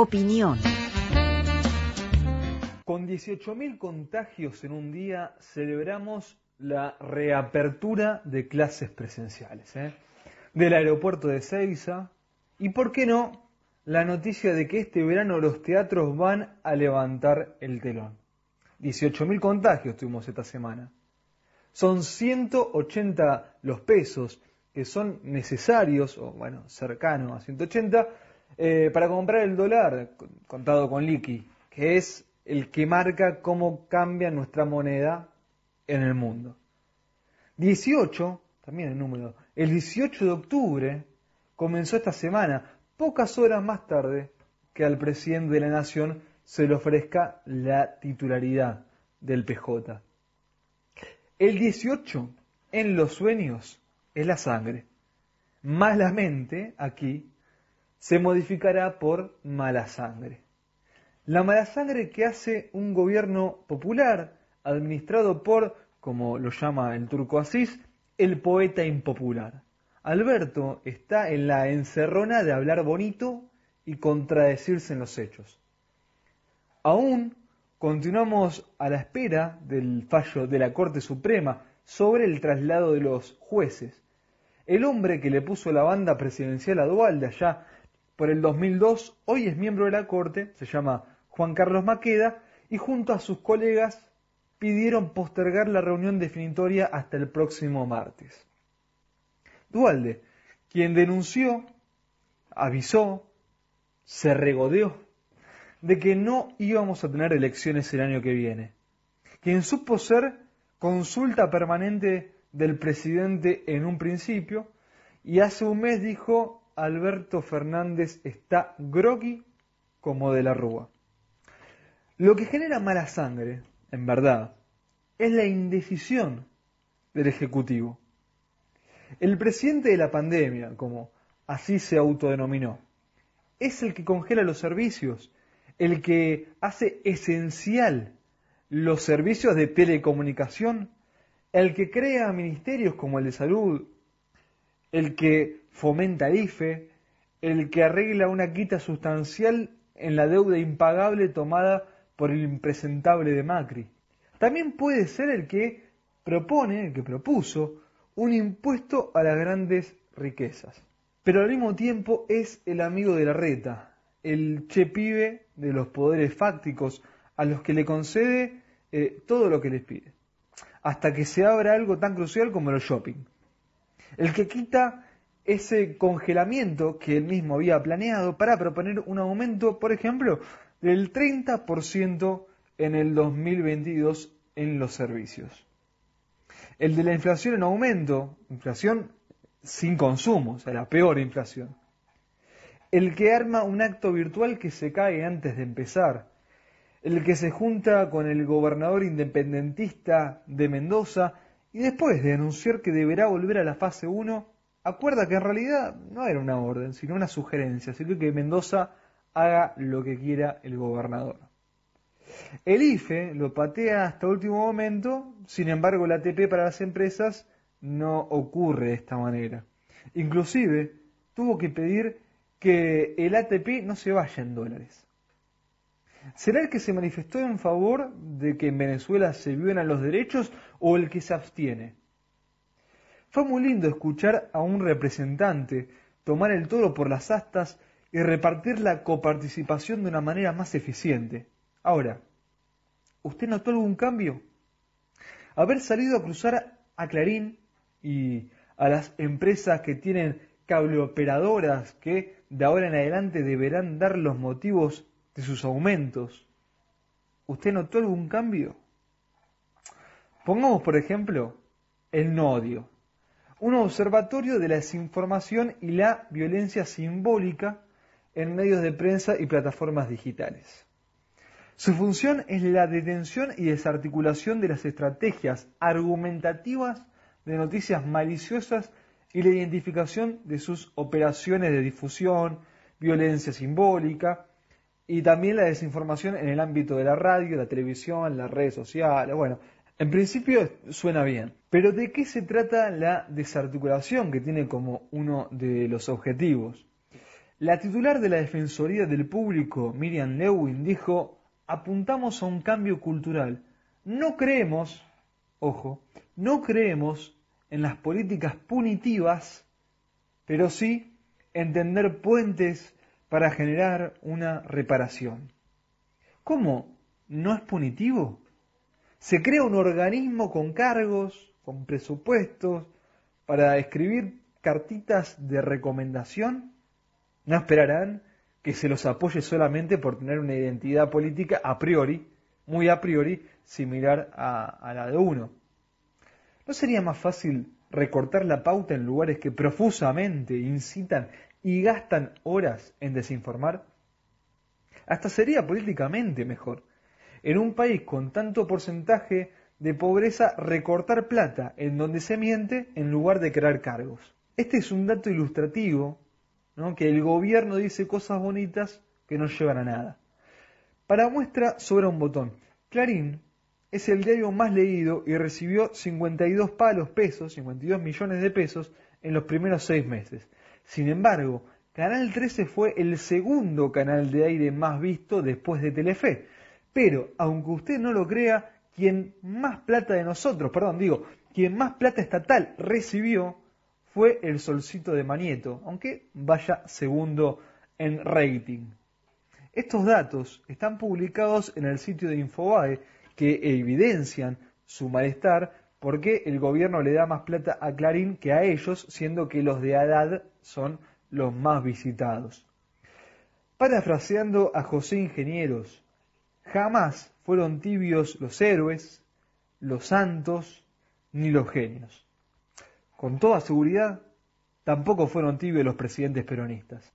Opinión. Con 18.000 contagios en un día celebramos la reapertura de clases presenciales. ¿eh? Del aeropuerto de Ceiza y, ¿por qué no?, la noticia de que este verano los teatros van a levantar el telón. 18.000 contagios tuvimos esta semana. Son 180 los pesos que son necesarios, o bueno, cercanos a 180, eh, para comprar el dólar contado con liqui, que es el que marca cómo cambia nuestra moneda en el mundo. 18, también el número, el 18 de octubre comenzó esta semana, pocas horas más tarde que al presidente de la nación se le ofrezca la titularidad del PJ. El 18 en los sueños es la sangre, más la mente aquí se modificará por mala sangre. La mala sangre que hace un gobierno popular administrado por, como lo llama el turco Asís, el poeta impopular. Alberto está en la encerrona de hablar bonito y contradecirse en los hechos. Aún continuamos a la espera del fallo de la Corte Suprema sobre el traslado de los jueces. El hombre que le puso la banda presidencial a Dualde allá por el 2002, hoy es miembro de la Corte, se llama Juan Carlos Maqueda, y junto a sus colegas pidieron postergar la reunión definitoria hasta el próximo martes. Dualde, quien denunció, avisó, se regodeó de que no íbamos a tener elecciones el año que viene, quien supo ser consulta permanente del presidente en un principio y hace un mes dijo Alberto Fernández está groggy como de la rúa. Lo que genera mala sangre, en verdad, es la indecisión del Ejecutivo. El presidente de la pandemia, como así se autodenominó, es el que congela los servicios, el que hace esencial los servicios de telecomunicación, el que crea ministerios como el de salud, el que fomenta el IFE, el que arregla una quita sustancial en la deuda impagable tomada por el impresentable de Macri. También puede ser el que propone, el que propuso, un impuesto a las grandes riquezas. Pero al mismo tiempo es el amigo de la reta, el chepibe de los poderes fácticos a los que le concede eh, todo lo que les pide, hasta que se abra algo tan crucial como el shopping el que quita ese congelamiento que él mismo había planeado para proponer un aumento, por ejemplo, del 30% en el 2022 en los servicios. El de la inflación en aumento, inflación sin consumo, o sea, la peor inflación. El que arma un acto virtual que se cae antes de empezar. El que se junta con el gobernador independentista de Mendoza y después de anunciar que deberá volver a la fase 1, acuerda que en realidad no era una orden, sino una sugerencia, sino que Mendoza haga lo que quiera el gobernador. El IFE lo patea hasta último momento, sin embargo la ATP para las empresas no ocurre de esta manera. Inclusive tuvo que pedir que el ATP no se vaya en dólares. ¿Será el que se manifestó en favor de que en Venezuela se violan los derechos o el que se abstiene? Fue muy lindo escuchar a un representante tomar el toro por las astas y repartir la coparticipación de una manera más eficiente. Ahora, ¿usted notó algún cambio? Haber salido a cruzar a Clarín y a las empresas que tienen cableoperadoras que de ahora en adelante deberán dar los motivos de sus aumentos, ¿usted notó algún cambio? Pongamos, por ejemplo, el nodio, un observatorio de la desinformación y la violencia simbólica en medios de prensa y plataformas digitales. Su función es la detención y desarticulación de las estrategias argumentativas de noticias maliciosas y la identificación de sus operaciones de difusión, violencia simbólica, y también la desinformación en el ámbito de la radio, la televisión, las redes sociales. Bueno, en principio suena bien, pero ¿de qué se trata la desarticulación que tiene como uno de los objetivos? La titular de la Defensoría del Público, Miriam Lewin, dijo, apuntamos a un cambio cultural. No creemos, ojo, no creemos en las políticas punitivas, pero sí entender puentes para generar una reparación. ¿Cómo? ¿No es punitivo? Se crea un organismo con cargos, con presupuestos, para escribir cartitas de recomendación. No esperarán que se los apoye solamente por tener una identidad política a priori, muy a priori, similar a, a la de uno. ¿No sería más fácil recortar la pauta en lugares que profusamente incitan y gastan horas en desinformar? Hasta sería políticamente mejor. En un país con tanto porcentaje de pobreza, recortar plata en donde se miente en lugar de crear cargos. Este es un dato ilustrativo, que el gobierno dice cosas bonitas que no llevan a nada. Para muestra sobra un botón. Clarín es el diario más leído y recibió 52 palos pesos, 52 millones de pesos en los primeros seis meses. Sin embargo, Canal 13 fue el segundo canal de aire más visto después de Telefe. Pero, aunque usted no lo crea, quien más plata de nosotros, perdón, digo, quien más plata estatal recibió fue el Solcito de Manieto, aunque vaya segundo en rating. Estos datos están publicados en el sitio de Infobae que evidencian su malestar porque el gobierno le da más plata a Clarín que a ellos, siendo que los de Haddad son los más visitados. Parafraseando a José Ingenieros, jamás fueron tibios los héroes, los santos, ni los genios. Con toda seguridad, tampoco fueron tibios los presidentes peronistas.